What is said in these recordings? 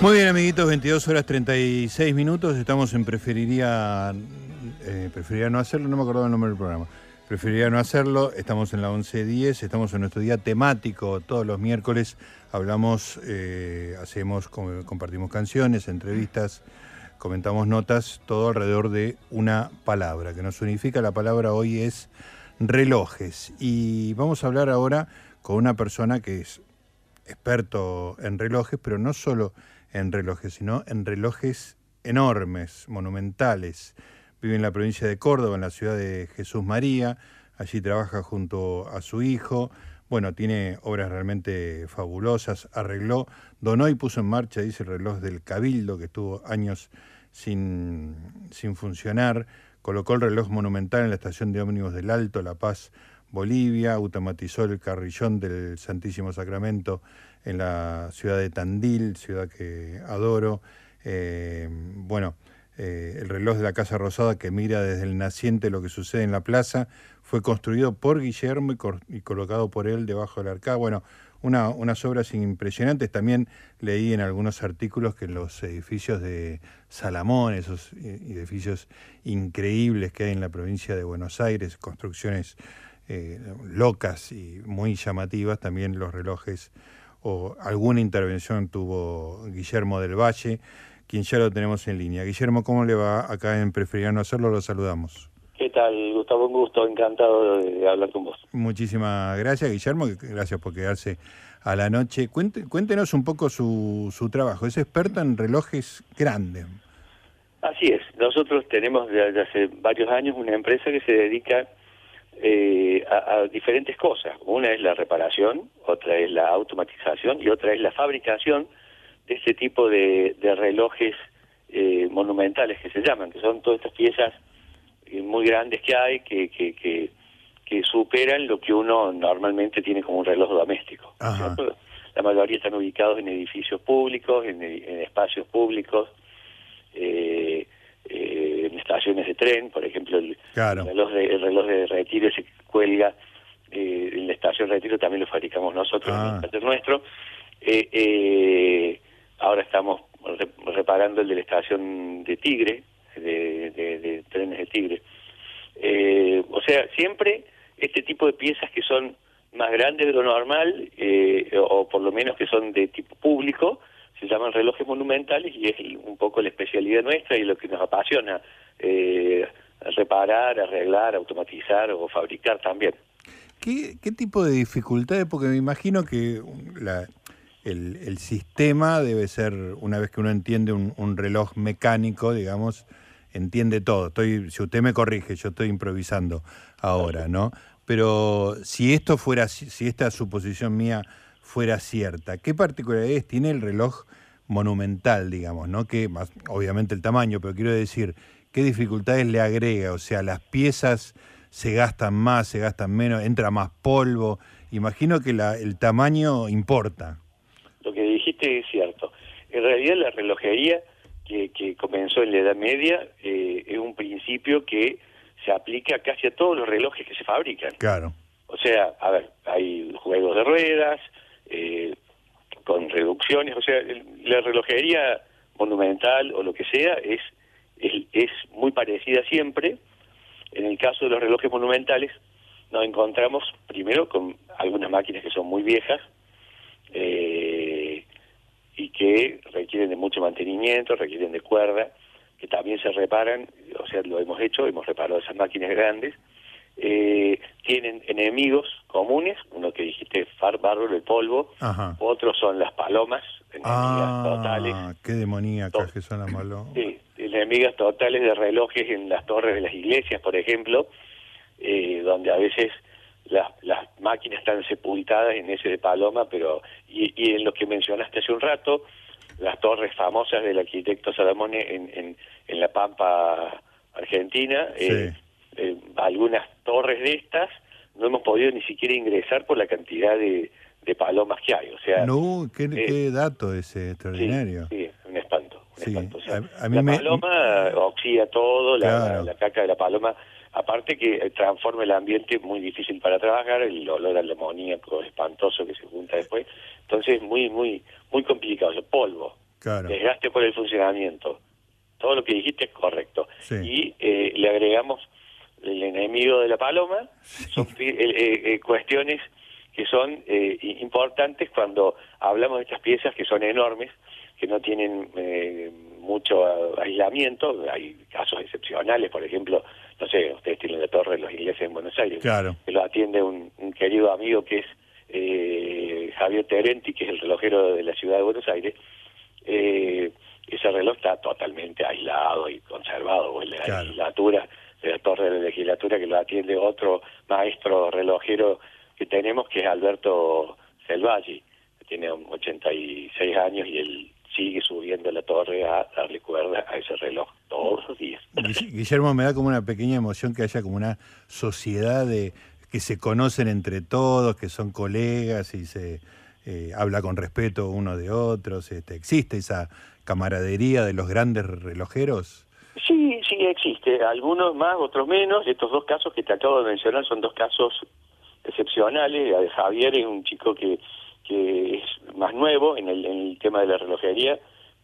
Muy bien, amiguitos, 22 horas 36 minutos. Estamos en Preferiría, eh, preferiría no hacerlo, no me acordaba el nombre del programa. Preferiría no hacerlo. Estamos en la 11.10, estamos en nuestro día temático. Todos los miércoles hablamos, eh, hacemos, compartimos canciones, entrevistas, comentamos notas, todo alrededor de una palabra, que nos unifica. La palabra hoy es relojes. Y vamos a hablar ahora con una persona que es experto en relojes, pero no solo en relojes, sino en relojes enormes, monumentales. Vive en la provincia de Córdoba, en la ciudad de Jesús María. Allí trabaja junto a su hijo. Bueno, tiene obras realmente fabulosas. Arregló, donó y puso en marcha, dice el reloj del Cabildo, que estuvo años sin, sin funcionar. Colocó el reloj monumental en la estación de ómnibus del Alto, La Paz, Bolivia. Automatizó el carrillón del Santísimo Sacramento en la ciudad de Tandil, ciudad que adoro. Eh, bueno, eh, el reloj de la Casa Rosada que mira desde el naciente lo que sucede en la plaza fue construido por Guillermo y, colocado por él debajo del arcada. Bueno, una, unas obras impresionantes. También leí en algunos artículos que los edificios de Salamón, esos edificios increíbles que hay en la provincia de Buenos Aires, construcciones eh, locas y muy llamativas, también los relojes o alguna intervención tuvo Guillermo del Valle, quien ya lo tenemos en línea. Guillermo, ¿cómo le va acá en Preferir no hacerlo? Lo saludamos. ¿Qué tal, Gustavo? Un gusto, encantado de hablar con vos. Muchísimas gracias, Guillermo, gracias por quedarse a la noche. cuéntenos un poco su, su trabajo. Es experto en relojes grandes. Así es. Nosotros tenemos desde hace varios años una empresa que se dedica eh, a, diferentes cosas. Una es la reparación, otra es la automatización y otra es la fabricación de este tipo de, relojes eh, monumentales que se llaman, que son todas estas piezas eh, muy grandes que hay que, que, que, superan lo que uno normalmente tiene como un reloj doméstico. La mayoría están ubicados en edificios públicos, en, espacios públicos. Eh, en estaciones de tren, por ejemplo, el, reloj, de, el reloj de retiro se cuelga eh, en la estación de retiro, también lo fabricamos nosotros, ah. en el nuestro. Eh, eh, ahora estamos reparando el de la estación de Tigre, de, de, trenes de Tigre. Eh, o sea, siempre este tipo de piezas que son más grandes de lo normal, eh, o por lo menos que son de tipo público, se llaman relojes monumentales y es un poco la especialidad nuestra y lo que nos apasiona, eh, reparar, arreglar, automatizar o fabricar también. ¿Qué, ¿Qué, tipo de dificultades? Porque me imagino que la, el, el, sistema debe ser, una vez que uno entiende un, un, reloj mecánico, digamos, entiende todo. Estoy, si usted me corrige, yo estoy improvisando ahora, ¿no? Pero si esto fuera, si esta suposición mía fuera cierta. ¿Qué particularidades tiene el reloj monumental, digamos, ¿no? Que más, obviamente el tamaño, pero quiero decir, ¿qué dificultades le agrega? O sea, las piezas se gastan más, se gastan menos, entra más polvo. Imagino que la, el tamaño importa. Lo que dijiste es cierto. En realidad la relojería que, que comenzó en la Edad Media eh, es un principio que se aplica casi a todos los relojes que se fabrican. Claro. O sea, a ver, hay juegos de ruedas, eh, con reducciones, o sea, la relojería monumental o lo que sea es, es, muy parecida siempre. En el caso de los relojes monumentales nos encontramos primero con algunas máquinas que son muy viejas eh, y que requieren de mucho mantenimiento, requieren de cuerda, que también se reparan, o sea, lo hemos hecho, hemos reparado esas máquinas grandes, eh, tienen enemigos comunes, uno que dijiste, far, bárbaro, el polvo, otros son las palomas, enemigas ah, totales. qué demoníacas que son las palomas. Sí, enemigas totales de relojes en las torres de las iglesias, por ejemplo, eh, donde a veces las, las máquinas están sepultadas en ese de paloma, pero y, y en lo que mencionaste hace un rato, las torres famosas del arquitecto Salamone en, en, en La Pampa, Argentina, eh, eh, algunas torres de estas no hemos podido ni siquiera ingresar por la cantidad de, de palomas que hay. O sea, no, qué, eh, dato ese extraordinario. Sí, un espanto. la paloma oxida todo, la, caca de la paloma, aparte que transforma el ambiente muy difícil para trabajar, el olor al amoníaco espantoso que se junta después, entonces muy, muy, muy complicado, polvo, desgaste por el funcionamiento. Todo lo que dijiste es correcto. Y eh, le agregamos el enemigo de la paloma, son eh, cuestiones que son importantes cuando hablamos de estas piezas que son enormes, que no tienen mucho aislamiento, hay casos excepcionales, por ejemplo, no sé, ustedes tienen la torre de los ingleses en Buenos Aires, que lo atiende un, querido amigo que es eh, Javier Terenti, que es el relojero de la ciudad de Buenos Aires, eh, ese reloj está totalmente aislado y conservado, o en la legislatura, de la torre de la legislatura que lo atiende otro maestro relojero que tenemos, que es Alberto Selvaggi, que tiene 86 años y él sigue subiendo la torre a darle cuerda a ese reloj todos los días. Guillermo, me da como una pequeña emoción que haya como una sociedad de que se conocen entre todos, que son colegas y se eh, habla con respeto uno de otros. Este, ¿Existe esa camaradería de los grandes relojeros? Sí, sí existe. Algunos más, otros menos. Estos dos casos que te acabo de mencionar son dos casos excepcionales. Javier es un chico que que es más nuevo en el, en el tema de la relojería,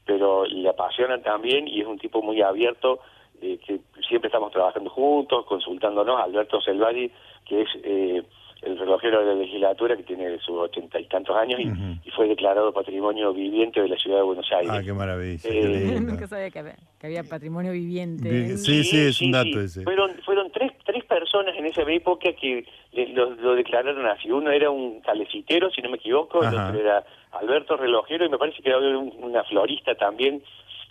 pero le apasiona también y es un tipo muy abierto, eh, que siempre estamos trabajando juntos, consultándonos. Alberto Selvadi, que es eh, el relojero de la legislatura que tiene sus ochenta y tantos años y, fue declarado patrimonio viviente de la ciudad de Buenos Aires. Ah, qué maravilla. Eh, nunca sabía que había, patrimonio viviente. Sí, sí, es un dato ese. Fueron, fueron tres, tres personas en esa época que lo, declararon así. Uno era un calecitero, si no me equivoco, el otro era Alberto Relojero y me parece que había una florista también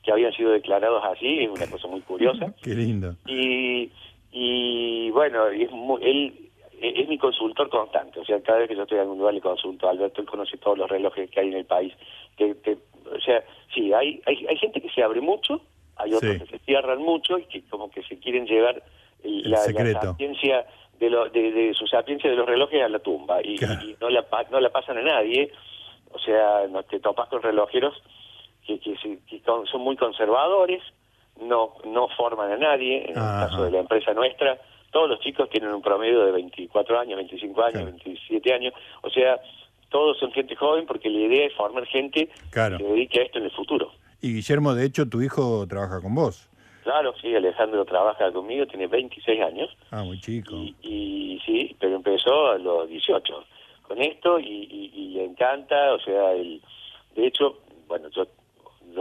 que habían sido declarados así, es una cosa muy curiosa. Qué lindo. Y, y bueno, es él e-, es mi consultor constante, o sea, cada vez que yo estoy en un lugar le consulto a Alberto, él conoce todos los relojes que hay en el país. Que, o sea, sí, hay, hay, hay gente que se abre mucho, hay otros que se cierran mucho y que como que se quieren llevar la, sapiencia de, lo, de, su sapiencia de los relojes a la tumba y, no, la, no la pasan a nadie, o sea, no te topas con relojeros que, que, son muy conservadores, no, no forman a nadie, en el caso de la empresa nuestra, todos los chicos tienen un promedio de 24 años, 25 años, 27 años, o sea, todos son gente joven porque la idea es formar gente que se dedique a esto en el futuro. Y Guillermo, de hecho, tu hijo trabaja con vos. Claro, sí, Alejandro trabaja conmigo, tiene 26 años. Ah, muy chico. Y, sí, pero empezó a los 18 con esto y, le encanta, o sea, el, de hecho, bueno, yo,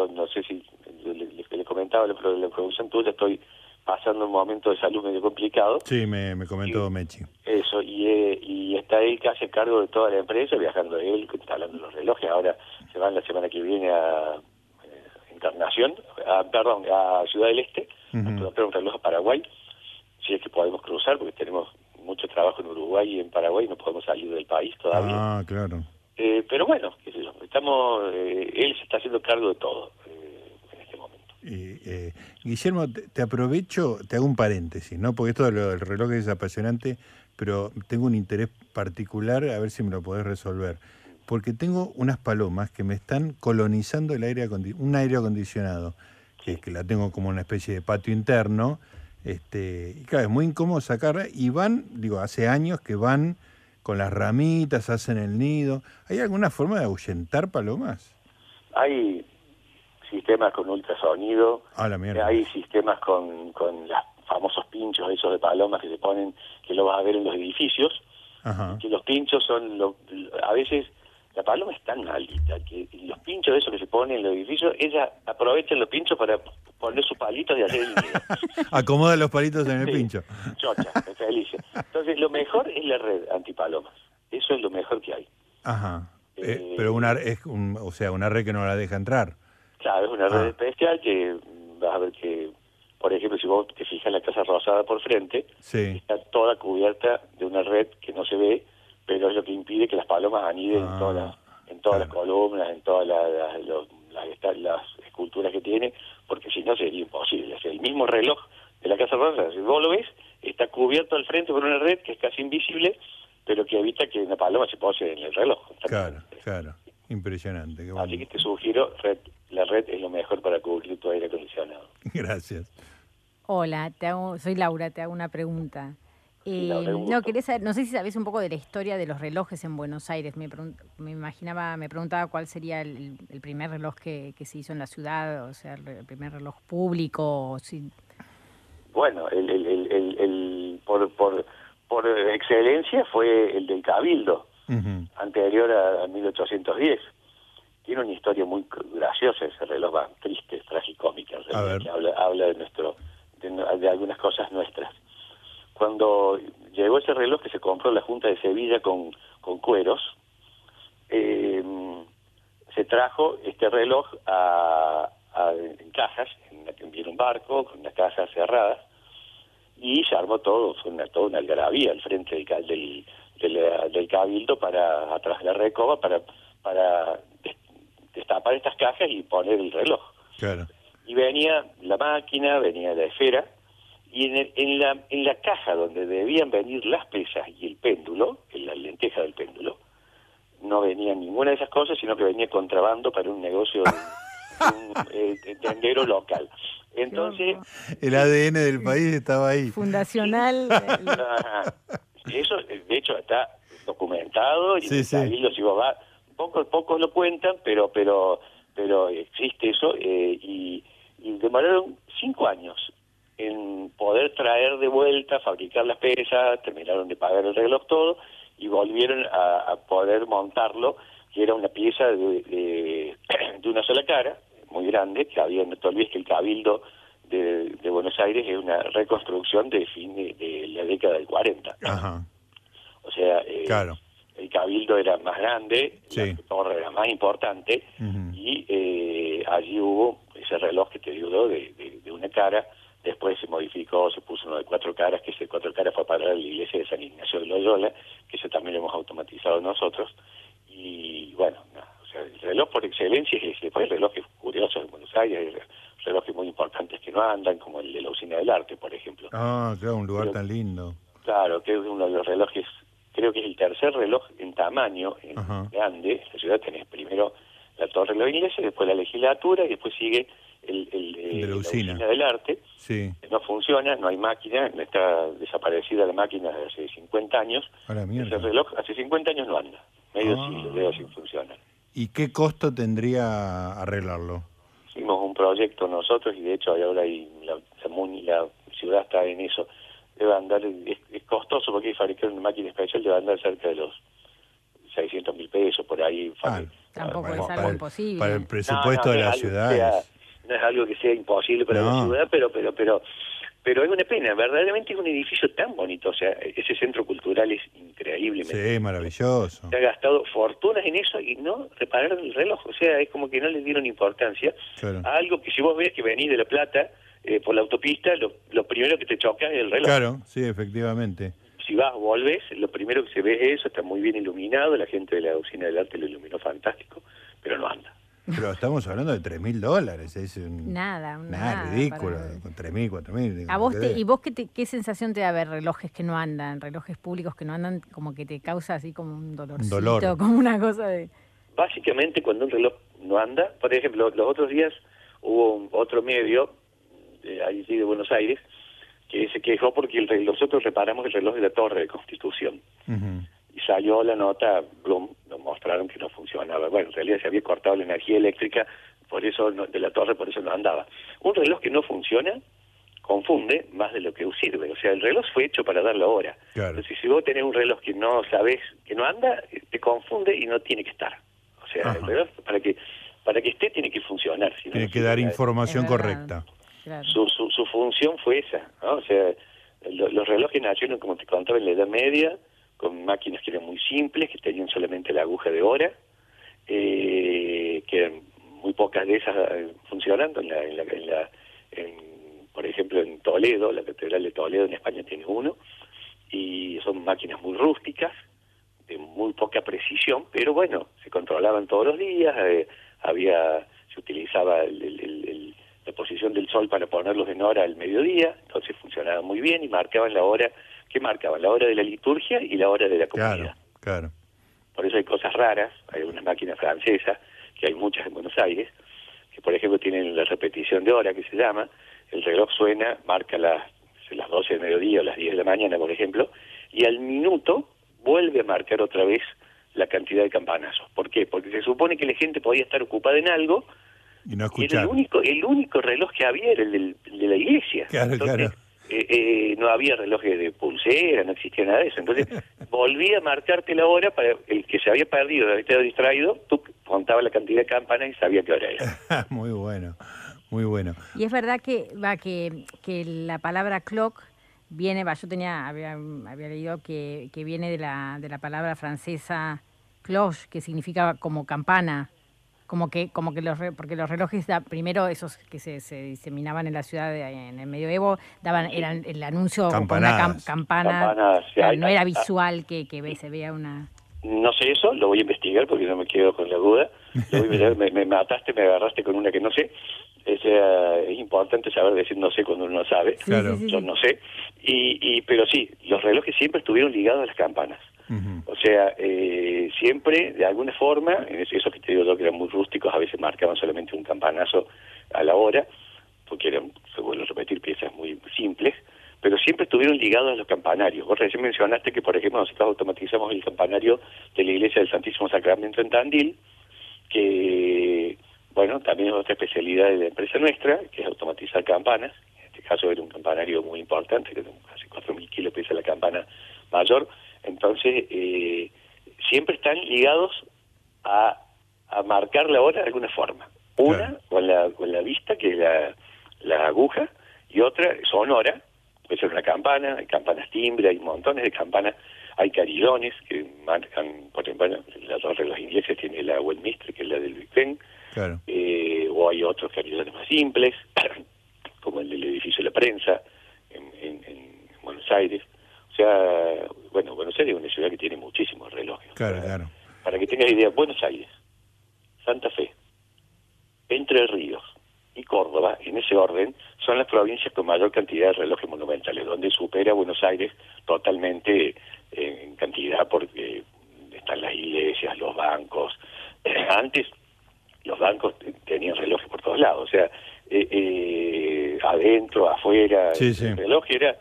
no sé si le, comentaba la, la producción tuya, estoy pasando un momento de salud medio complicado. Sí, me, me comentó Mechi. Eso, y, eh, y está él que hace cargo de toda la empresa, viajando él, de los relojes, ahora se van la semana que viene a eh, Encarnación, a, perdón, a Ciudad del Este, a un reloj a Paraguay, si es que podemos cruzar, porque tenemos mucho trabajo en Uruguay y en Paraguay, no podemos salir del país todavía. Ah, claro. Eh, pero bueno, qué sé yo, estamos, eh, él se está haciendo cargo de todo. Eh, Guillermo, te, aprovecho, te hago un paréntesis, ¿no? Porque esto del reloj es apasionante, pero tengo un interés particular, a ver si me lo podés resolver. Porque tengo unas palomas que me están colonizando el aire un aire acondicionado, que, que la tengo como una especie de patio interno, este, y claro, es muy incómodo sacarla, y van, digo, hace años que van con las ramitas, hacen el nido. ¿Hay alguna forma de ahuyentar palomas? Hay sistemas con ultrasonido, ah, hay sistemas con, con los famosos pinchos esos de palomas que se ponen, que lo vas a ver en los edificios, que los pinchos son, lo, a veces la paloma es tan alta que los pinchos de esos que se ponen en los edificios, ella aprovecha los pinchos para poner sus palitos y hacer el nido. Acomoda los palitos en el pincho. Chocha, feliz. Entonces lo mejor es la red antipalomas, eso es lo mejor que hay. Ajá. Eh, pero una es un, o sea, una red que no la deja entrar. Claro, es una red ah. especial que vas a ver que, por ejemplo, si vos te fijas en la Casa Rosada por frente, está toda cubierta de una red que no se ve, pero es lo que impide que las palomas aniden en todas las, en todas las columnas, en todas las, las, esculturas que tiene, porque si no sería imposible. Es el mismo reloj de la Casa Rosada, si vos lo ves, está cubierto al frente por una red que es casi invisible, pero que evita que una paloma se pose en el reloj. Claro, claro. Impresionante. Así que te sugiero red la red es lo mejor para cubrir tu aire acondicionado. Gracias. Hola, te hago, soy Laura, te hago una pregunta. Eh, no, quería saber, no sé si sabés un poco de la historia de los relojes en Buenos Aires. Me, pregun- me imaginaba, me preguntaba cuál sería el, el primer reloj que, que se hizo en la ciudad, o sea, el, primer reloj público. o si- Bueno, el, el, el, el- el- por, por, por excelencia fue el del Cabildo, Ujú. anterior a, a 1810. Tiene una historia muy graciosa ese reloj, va, triste, tragicómica, que habla, habla de nuestro de, algunas cosas nuestras. Cuando llegó ese reloj que se compró en la Junta de Sevilla con, con cueros, eh, se trajo este reloj a, a- en cajas, en, en un barco, con las cajas cerradas, y se armó todo, fue una, toda una algarabía al frente del, del, del, del cabildo para atrás de la recoba para, para destapar estas cajas y poner el reloj. Claro. Y venía la máquina, venía la esfera, y en, el- en, la, en la caja donde debían venir las pesas y el péndulo, en la lenteja del péndulo, no venía ninguna de esas cosas, sino que venía contrabando para un negocio, un eh, tendero local. Entonces, El ADN del país estaba ahí. fundacional. Eso, eh, de hecho, está documentado y Sí, el sí. Cabildo, si vos vas, pocos, pocos lo cuentan, pero pero pero existe eso eh, y, y demoraron cinco años en poder traer de vuelta, fabricar las pesas, terminaron de pagar el reloj todo y volvieron a, a poder montarlo, que era una pieza de, de, de una sola cara, muy grande, que había, no te olvides que el Cabildo de, de Buenos Aires es una reconstrucción de fin de, de la década del 40. Ajá. O sea, eh, Claro. El cabildo era más grande, Sí. la torre era más importante y eh, allí hubo ese reloj que te digo de, de, de una cara, después se modificó, se puso uno de cuatro caras, que ese de cuatro caras fue para la iglesia de San Ignacio de Loyola, que eso también lo hemos automatizado nosotros, y bueno, o sea, el reloj por excelencia es ese, después hay relojes curiosos en Buenos Aires, hay relojes muy importantes que no andan, como el de la usina del arte, por ejemplo. Ah, claro, un lugar Pero- tan lindo. Claro, que es uno de los relojes, creo que es el tercer reloj en tamaño, en Ajá. grande. La ciudad tenés primero la Torre de la Iglesia, después la legislatura y después sigue el, el, eh, De la usina. del arte. Sí. No funciona, no hay máquina, está desaparecida la máquina desde hace 50 años. Ese reloj hace 50 años no anda, medio Ah. siglo veo sin funcionar. ¿Y qué costo tendría arreglarlo? Hicimos un proyecto nosotros y de hecho ahora hay la, la la ciudad está en eso. Debe andar, es, porque hay que fabricar una máquina especial, debe andar cerca de los 600 mil pesos por ahí. Ah, Tampoco para- es algo para el- imposible. Para el No, presupuesto no, de la es algo que ciudad. sea- no es algo que sea imposible para No. la ciudad, pero pero pero pero es una pena, verdaderamente es un edificio tan bonito, o sea, ese centro cultural es increíblemente. Sí, maravilloso. Se ha gastado fortunas en eso y no repararon el reloj, o sea, es como que no le dieron importancia Claro. a algo que si vos ves que venís de La Plata eh, por la autopista, lo, lo primero que te choca es el reloj. Claro, sí, efectivamente. Si vas, volves, lo primero que se ve es eso, está muy bien iluminado, la gente de la usina del arte lo iluminó fantástico, pero no anda. Pero estamos hablando de 3 mil dólares. Es un- Nada, Nada, nada ridículo. Con 3 mil, 4 mil. ¿A vos te, ¿Y vos qué, te- qué sensación te da ver relojes que no andan, relojes públicos que no andan, como que te causa así como un dolorcito, dolor. como una cosa de... Básicamente cuando un reloj no anda, por ejemplo, los otros días hubo un- otro medio, eh, sí de Buenos Aires, que se quejó porque el reloj- nosotros reparamos el reloj de la Torre de Constitución. Y salió la nota, Bloom, nos mostraron que no funcionaba. Bueno, en realidad se había cortado la energía eléctrica por eso no- de la torre, por eso no andaba. Un reloj que no funciona confunde más de lo que sirve. O sea, el reloj fue hecho para dar la hora. Claro. Entonces, si vos tenés un reloj que no sabes que no anda, te confunde y no tiene que estar. O sea, Ajá. el reloj para que para que esté tiene que funcionar. si no, Tiene no que dar información correcta. Su, su, su función fue esa, ¿no? O sea, lo- los relojes nacieron, como te contaba, en la Edad Media, con máquinas que eran muy simples, que tenían solamente la aguja de hora, eh, que eran muy pocas de esas eh, funcionando. En la, en la, en la- en- por ejemplo, en Toledo, la Catedral de Toledo en España tiene uno, y son máquinas muy rústicas, de muy poca precisión, pero bueno, se controlaban todos los días, eh, había se utilizaba el- la posición del sol para ponerlos en hora al mediodía, entonces funcionaba muy bien y marcaban la hora, ¿qué marcaban? La hora de la liturgia y la hora de la comida. Claro, claro. Por eso hay cosas raras, hay unas máquinas francesas, que hay muchas en Buenos Aires, que por ejemplo tienen la repetición de hora que se llama, el reloj suena, marca las las 12 del mediodía o las 10 de la mañana, por ejemplo, y al minuto vuelve a marcar otra vez la cantidad de campanazos. ¿Por qué? Porque se supone que la gente podía estar ocupada en algo y no era el único, el único reloj que había era el, de la iglesia. Claro, claro. Eh, eh, no había relojes de pulsera, no existía nada de eso. Entonces volvía a marcarte la hora para el que se había perdido, había estado distraído, tú contaba la cantidad de campanas y sabía qué hora era. muy bueno, muy bueno. Y es verdad que va que, que la palabra clock viene, va, yo tenía había, había leído que, que viene de la, de la palabra francesa cloche, que significa como campana como que como que los porque los relojes primero esos que se, se, diseminaban en la ciudad en el medioevo daban eran el anuncio con una campana. No era visual que, que se vea una. No sé eso lo voy a investigar porque no me quedo con la duda. Me, me, mataste me agarraste con una que no sé. Es, es importante saber decir no sé cuando uno sabe. Yo no sé. Y, y pero sí los relojes siempre estuvieron ligados a las campanas o sea, eh, siempre, de alguna forma, eso que te digo yo que eran muy rústicos, a veces marcaban solamente un campanazo a la hora, porque eran, se vuelven a repetir, piezas muy simples, pero siempre estuvieron ligados a los campanarios. Vos recién mencionaste que, por ejemplo, nosotros automatizamos el campanario de la Iglesia del Santísimo Sacramento en Tandil, que, bueno, también es otra especialidad de la empresa nuestra, que es automatizar campanas. En este caso era un campanario muy importante, que casi 4.000 kilos pesa la campana mayor, entonces, eh, siempre están ligados a, a marcar la hora de alguna forma. Una con, la, con la vista, que es la, la aguja, y otra sonora, puede ser una campana, hay campanas timbre, hay montones de campanas, hay carillones que marcan, por ejemplo, la torre de los ingleses tiene la Westminster, que es la del Big Ben, eh, o hay otros carillones más simples, como el del edificio de la prensa en, en, en Buenos Aires. O sea, bueno, Buenos Aires es una ciudad que tiene muchísimos relojes. Claro, claro. Para que tengas idea, Buenos Aires, Santa Fe, Entre Ríos y Córdoba, en ese orden, son las provincias con mayor cantidad de relojes monumentales, donde supera Buenos Aires totalmente en cantidad porque están las iglesias, los bancos. Antes los bancos tenían relojes por todos lados, o sea, eh, eh, adentro, afuera, el reloj era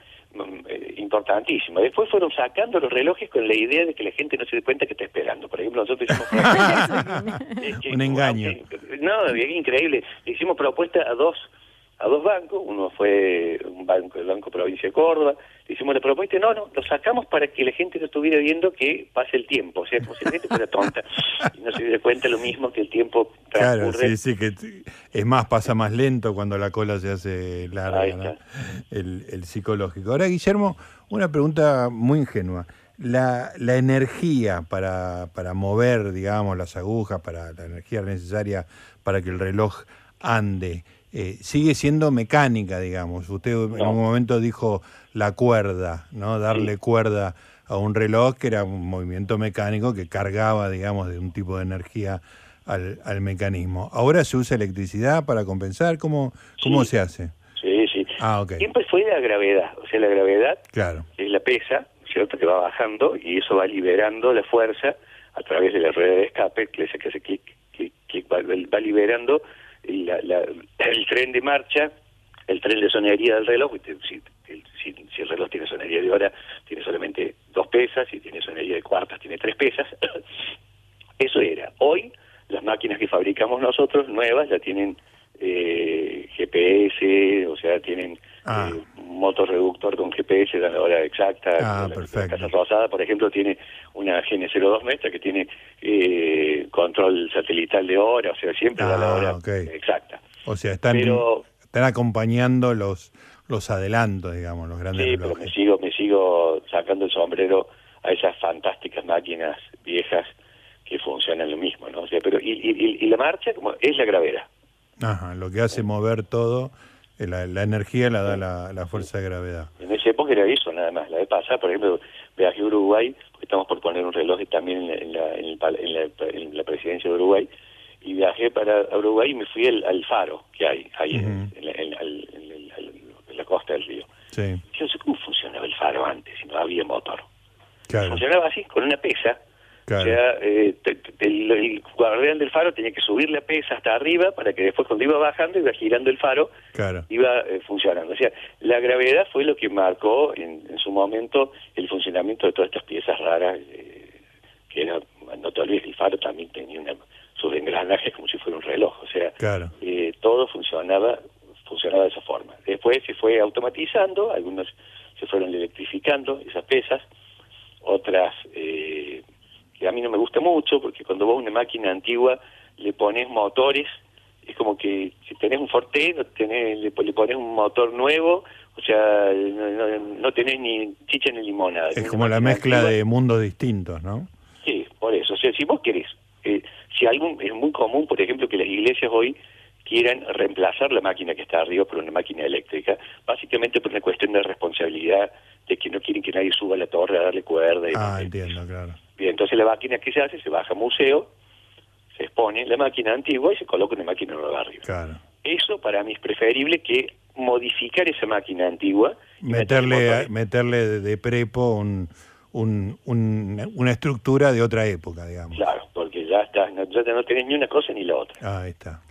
importantísimo. Después fueron sacando los relojes con la idea de que la gente no se dé cuenta que está esperando. Por ejemplo, nosotros hicimos... Un engaño. No, es increíble. hicimos propuesta a dos a dos bancos, uno fue un banco, el Banco Provincia de Córdoba, le hicimos la propuesta, no, no, lo sacamos para que la gente no estuviera viendo que pase el tiempo, o sea, como si la gente fuera tonta y no se diera cuenta lo mismo que el tiempo transcurre. Claro, sí, sí, que es más, pasa más lento cuando la cola se hace larga, el, el psicológico. Ahora, Guillermo, una pregunta muy ingenua. La, la energía para, para mover, digamos, las agujas, para la energía necesaria para que el reloj ande, eh, sigue siendo mecánica, digamos. Usted en un momento dijo la cuerda, ¿no? Darle cuerda a un reloj que era un movimiento mecánico que cargaba, digamos, de un tipo de energía al, al mecanismo. ¿Ahora se usa electricidad para compensar? ¿Cómo, cómo se hace? Sí, sí. Ah, Siempre fue la gravedad. O sea, la gravedad claro. es la pesa, ¿cierto? Que va bajando y eso va liberando la fuerza a través de la rueda de escape, que, que, se, que, que va, va liberando la, la, el tren de marcha, el tren de sonería del reloj, si, si, si, el reloj tiene sonería de hora, tiene solamente dos pesas, si tiene sonería de cuartas, tiene tres pesas. Eso era. Hoy, las máquinas que fabricamos nosotros, nuevas, ya tienen eh, GPS, o sea, tienen ah. eh, un motorreductor con GPS, la hora exacta. Ah, la, perfecto. Casa Rosada, por ejemplo, tiene una GN02 Metra que tiene eh, control satelital de hora, o sea, siempre da la ah, hora exacta. O sea, están, están acompañando los los adelantos, digamos, los grandes Sí, pero me sigo, me sigo sacando el sombrero a esas fantásticas máquinas viejas que funcionan lo mismo, ¿no? O sea, pero y, y, y la marcha como es la gravedad. Ajá, lo que hace mover todo, eh, la, la energía la da la, la, fuerza de gravedad. En esa época era eso nada más. La vez pasada, por ejemplo, viajé a Uruguay, estamos por poner un reloj también en la, en, en la, presidencia de Uruguay, y viajé para Uruguay y me fui al, al faro que hay ahí en, la, costa del río. Sí. Yo no sé cómo funcionaba el faro antes, si no había motor. Claro. Funcionaba así, con una pesa, O sea, eh, el, guardián del faro tenía que subir la pesa hasta arriba para que después cuando iba bajando iba girando el faro, iba eh, funcionando. O sea, la gravedad fue lo que marcó en, su momento el funcionamiento de todas estas piezas raras, eh, que era, no te olvides, el faro también tenía una, sus engranajes como si fuera un reloj. O sea, todo funcionaba funcionaba de esa forma. Después se fue automatizando, algunos se fueron electrificando esas pesas, otras eh, que a mí no me gusta mucho, porque cuando vos una máquina antigua le pones motores, es como que si tenés un Forte, tenés, le, pones un motor nuevo, o sea, no, tenés ni chicha ni limonada. Es como la mezcla de mundos distintos, ¿no? Sí, por eso. O sea, si vos querés, eh, si algún, es muy común, por ejemplo, que las iglesias hoy quieran reemplazar la máquina que está arriba por una máquina eléctrica, básicamente por una cuestión de responsabilidad de que no quieren que nadie suba a la torre a darle cuerda. Y ah, entiendo, claro. Bien, entonces la máquina que se hace, se baja a museo, se expone la máquina antigua y se coloca una máquina nueva arriba. Claro. Eso para mí es preferible que modificar esa máquina antigua. meterle, meterle de prepo un, un, una estructura de otra época, digamos. Claro, porque ya, está, no, ya no tenés ni una cosa ni la otra. Ah, ahí está.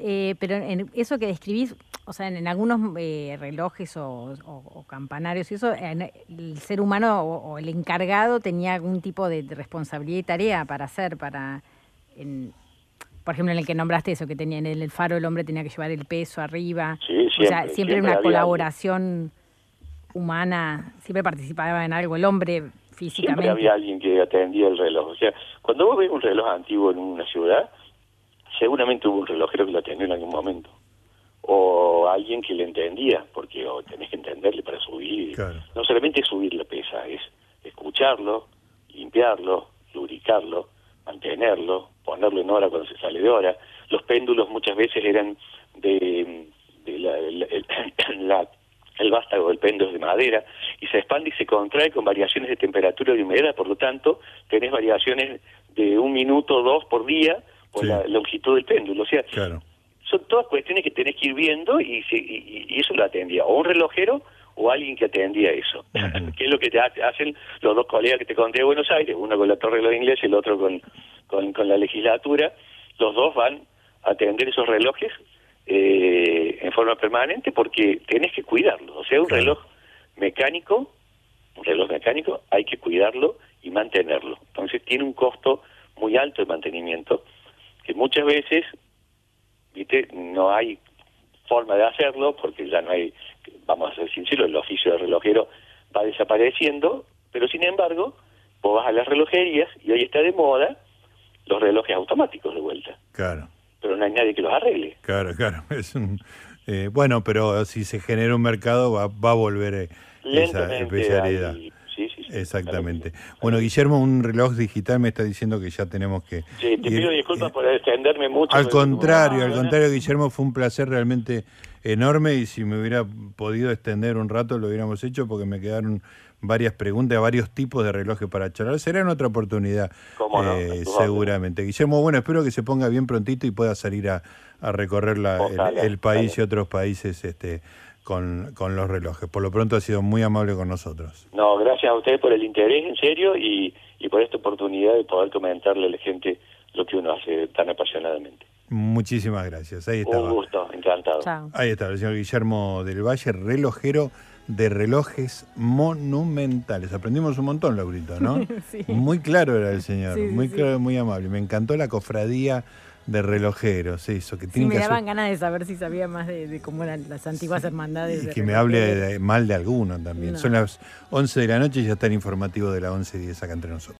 Eh, pero en eso que describís, o sea, en, algunos eh, relojes o, campanarios y eso, el ser humano o, el encargado tenía algún tipo de, responsabilidad y tarea para hacer, para, por ejemplo, en el que nombraste eso, que tenía en el, faro el hombre tenía que llevar el peso arriba. Sí, siempre, o sea, siempre, una colaboración humana, siempre participaba en algo el hombre físicamente. Siempre había alguien que atendía el reloj. O sea, cuando vos ves un reloj antiguo en una ciudad, seguramente hubo un relojero que lo atendió en algún momento. O alguien que le entendía, porque tenés que entenderle para subir. No solamente subir la pesa, es escucharlo, limpiarlo, lubricarlo, mantenerlo, ponerlo en hora cuando se sale de hora. Los péndulos muchas veces eran de, la, la, el vástago del péndulo de madera y se expande y se contrae con variaciones de temperatura y de humedad, por lo tanto tenés variaciones de un minuto o dos por día por la longitud del péndulo. O sea, son todas cuestiones que tenés que ir viendo y, y, eso lo atendía o un relojero o alguien que atendía eso, que es lo que te hacen los dos colegas que te conté de Buenos Aires, uno con la Torre de los Ingleses y el otro con, con, la legislatura, los dos van a atender esos relojes eh, en forma permanente porque tenés que cuidarlo, o sea, un reloj mecánico, un reloj mecánico hay que cuidarlo y mantenerlo, entonces tiene un costo muy alto de mantenimiento que muchas veces, no hay forma de hacerlo porque ya no hay, vamos a ser sinceros, el oficio de relojero va desapareciendo, pero sin embargo, vos vas a las relojerías y hoy está de moda los relojes automáticos de vuelta. Claro. Pero no hay nadie que los arregle. Claro, claro. Es un, eh, bueno, pero si se genera un mercado va, va a volver eh, esa especialidad. Exactamente. Bueno, Guillermo, un reloj digital me está diciendo que ya tenemos que... Sí, te pido disculpas por extenderme mucho. Al contrario, al contrario, Guillermo, fue un placer realmente enorme y si me hubiera podido extender un rato lo hubiéramos hecho porque me quedaron varias preguntas, varios tipos de relojes para charlar. Será en otra oportunidad, eh, seguramente. Guillermo, bueno, espero que se ponga bien prontito y pueda salir a, recorrer el, país y otros países este, con, con los relojes. Por lo pronto ha sido muy amable con nosotros. No, gracias a ustedes por el interés, en serio, y, y por esta oportunidad de poder comentarle a la gente lo que uno hace tan apasionadamente. Muchísimas gracias. Ahí está. Un gusto, encantado. Ahí está el señor Guillermo del Valle, relojero de relojes monumentales. Aprendimos un montón, Laurito, ¿no? sí. Muy claro era el señor, muy claro, muy amable. Me encantó la cofradía de relojeros, eso, que sí, me daban ganas de saber si sabía más de, cómo eran las antiguas hermandades. Y que me hable mal de alguno también. Son las 11 de la noche y ya está el informativo de la 11.10 acá entre nosotros.